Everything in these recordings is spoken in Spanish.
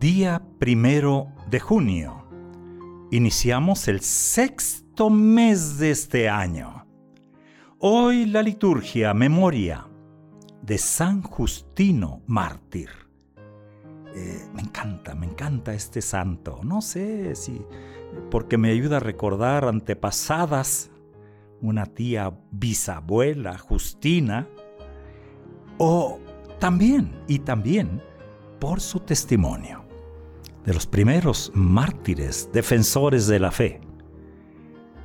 Día primero de junio. Iniciamos el sexto mes de este año. Hoy la liturgia memoria de San Justino mártir. Eh, me encanta, me encanta este santo. No sé si porque me ayuda a recordar antepasadas, una tía bisabuela, Justina, o también, y también, por su testimonio de los primeros mártires, defensores de la fe.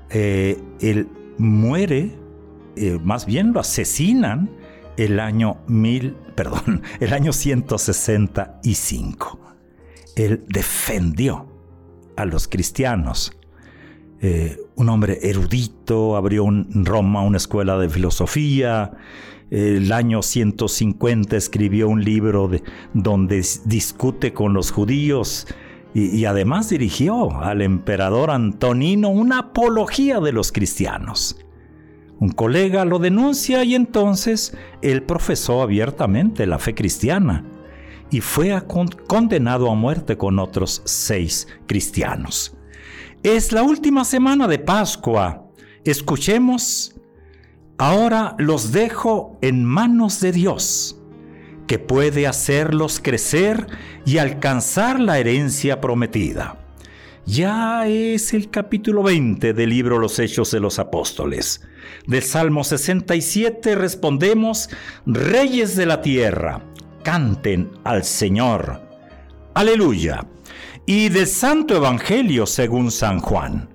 Eh, él muere, eh, más bien lo asesinan el año mil, perdón, el año 165. Él defendió a los cristianos. Eh, un hombre erudito, abrió en Roma una escuela de filosofía. El año 150 escribió un libro de, donde discute con los judíos y, y además dirigió al emperador Antonino una apología de los cristianos. Un colega lo denuncia y entonces él profesó abiertamente la fe cristiana y fue condenado a muerte con otros seis cristianos. Es la última semana de Pascua. Escuchemos, ahora los dejo en manos de Dios, que puede hacerlos crecer y alcanzar la herencia prometida. Ya es el capítulo 20 del libro Los Hechos de los Apóstoles. Del Salmo 67 respondemos, Reyes de la tierra, canten al Señor. Aleluya. Y del Santo Evangelio según San Juan.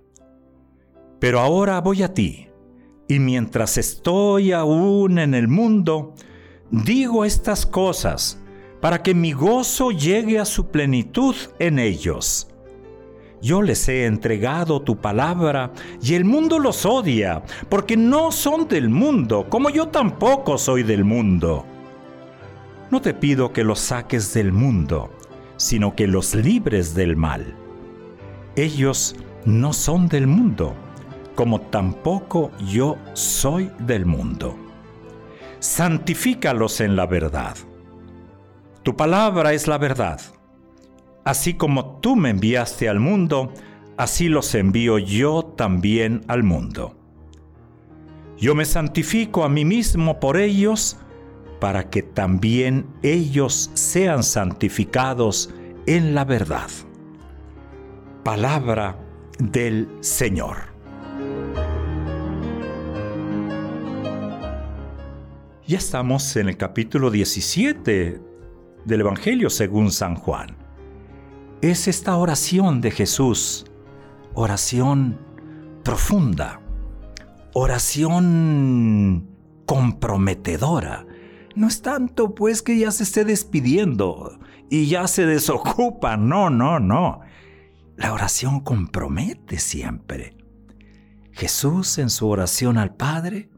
Pero ahora voy a ti, y mientras estoy aún en el mundo, digo estas cosas, para que mi gozo llegue a su plenitud en ellos. Yo les he entregado tu palabra y el mundo los odia, porque no son del mundo, como yo tampoco soy del mundo. No te pido que los saques del mundo, sino que los libres del mal. Ellos no son del mundo, como tampoco yo soy del mundo. Santifícalos en la verdad. Tu palabra es la verdad. Así como tú me enviaste al mundo, así los envío yo también al mundo. Yo me santifico a mí mismo por ellos, para que también ellos sean santificados en la verdad. Palabra del Señor. Ya estamos en el capítulo 17 del Evangelio según San Juan. Es esta oración de Jesús, oración profunda, oración comprometedora, no es tanto pues que ya se esté despidiendo y ya se desocupa, no, no, no. La oración compromete siempre. Jesús en su oración al Padre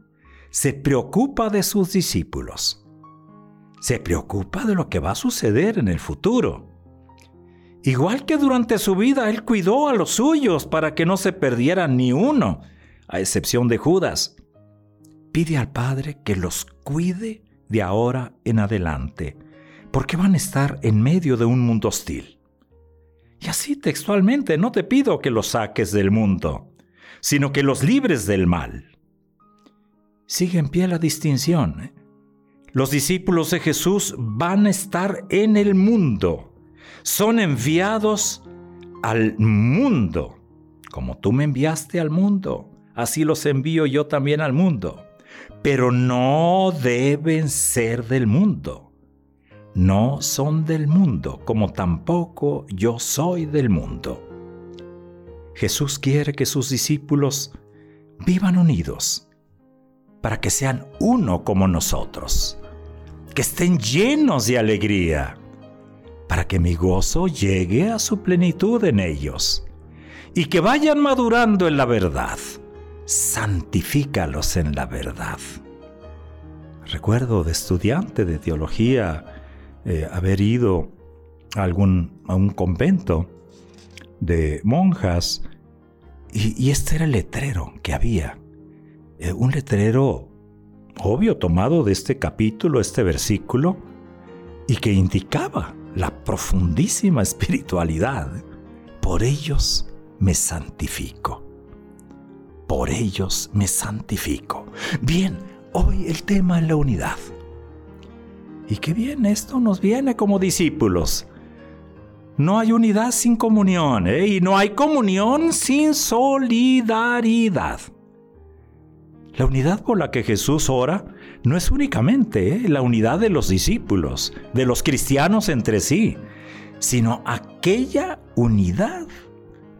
se preocupa de sus discípulos. Se preocupa de lo que va a suceder en el futuro. Igual que durante su vida Él cuidó a los suyos para que no se perdiera ni uno, a excepción de Judas. Pide al Padre que los cuide de ahora en adelante, porque van a estar en medio de un mundo hostil. Y así textualmente no te pido que los saques del mundo, sino que los libres del mal. Sigue en pie la distinción. Los discípulos de Jesús van a estar en el mundo, Son enviados al mundo. Como tú me enviaste al mundo, así los envío yo también al mundo. Pero no deben ser del mundo. No son del mundo, como tampoco yo soy del mundo. Jesús quiere que sus discípulos vivan unidos, para que sean uno como nosotros, que estén llenos de alegría, para que mi gozo llegue a su plenitud en ellos, y que vayan madurando en la verdad. Santifícalos en la verdad. Recuerdo de estudiante de teología eh, haber ido a, un convento de monjas y, este era el letrero que había. Eh, un letrero obvio tomado de este capítulo, este versículo, y que indicaba la profundísima espiritualidad. Por ellos me santifico. Por ellos me santifico. Bien, hoy el tema es la unidad. Y qué bien, esto nos viene como discípulos no hay unidad sin comunión ¿eh? y no hay comunión sin solidaridad. La unidad por la que Jesús ora no es únicamente ¿eh? la unidad de los discípulos, de los cristianos entre sí, sino aquella unidad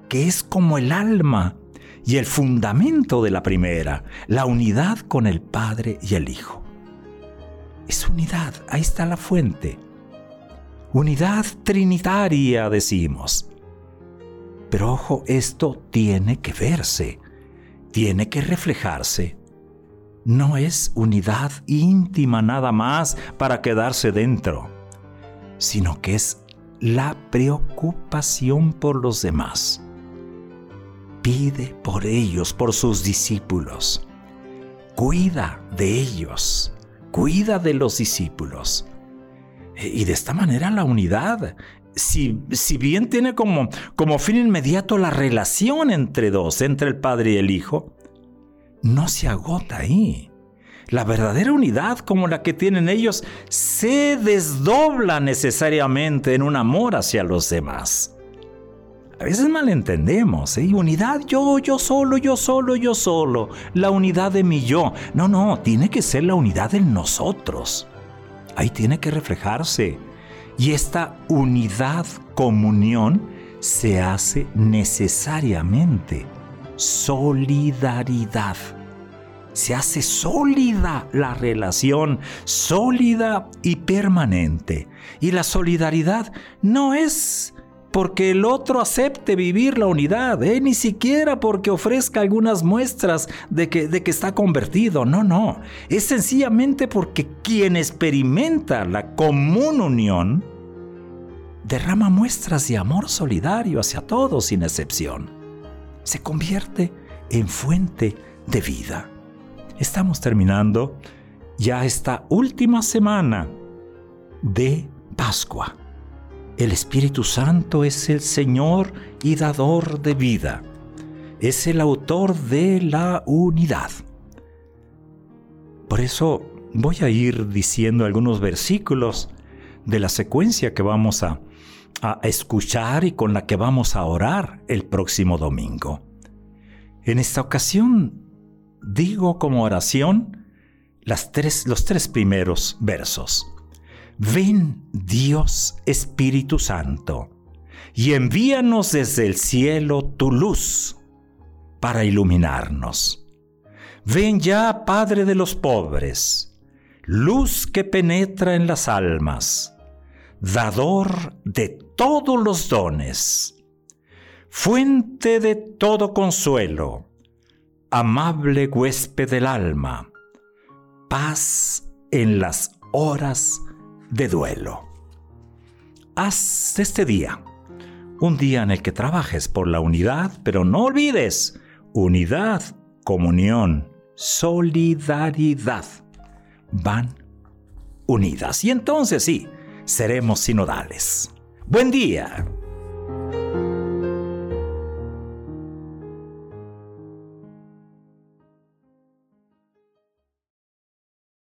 que es como el alma y el fundamento de la primera, la unidad con el Padre y el Hijo. Es unidad, ahí está la fuente. Unidad trinitaria, decimos. Pero ojo, esto tiene que verse, tiene que reflejarse. No es unidad íntima nada más para quedarse dentro, sino que es la preocupación por los demás. Pide por ellos, por sus discípulos. Cuida de ellos, cuida de los discípulos. Y de esta manera la unidad, si, si bien tiene como, como fin inmediato la relación entre dos, entre el Padre y el Hijo, no se agota ahí. La verdadera unidad como la que tienen ellos se desdobla necesariamente en un amor hacia los demás. A veces malentendemos, ¿eh? Unidad yo, yo solo, yo solo, yo solo. La unidad de mi yo. No, no, tiene que ser la unidad de nosotros ahí tiene que reflejarse. Y esta unidad, comunión, se hace necesariamente solidaridad. Se hace sólida la relación, sólida y permanente. Y la solidaridad no es porque el otro acepte vivir la unidad, ¿eh? ni siquiera porque ofrezca algunas muestras de que, de que está convertido, no, no, es sencillamente porque quien experimenta la común unión derrama muestras de amor solidario hacia todos sin excepción. Se convierte en fuente de vida. Estamos terminando ya esta última semana de Pascua. El Espíritu Santo es el Señor y dador de vida. Es el autor de la unidad. Por eso voy a ir diciendo algunos versículos de la secuencia que vamos a, escuchar y con la que vamos a orar el próximo domingo. En esta ocasión digo como oración las tres, los tres primeros versos. Ven Dios Espíritu Santo, y envíanos desde el cielo tu luz para iluminarnos. Ven ya, Padre de los pobres, luz que penetra en las almas, dador de todos los dones, fuente de todo consuelo, amable huésped del alma, paz en las horas de duelo. Haz este día un día en el que trabajes por la unidad, pero no olvides unidad, comunión, solidaridad. Van unidas y entonces sí, seremos sinodales. Buen día.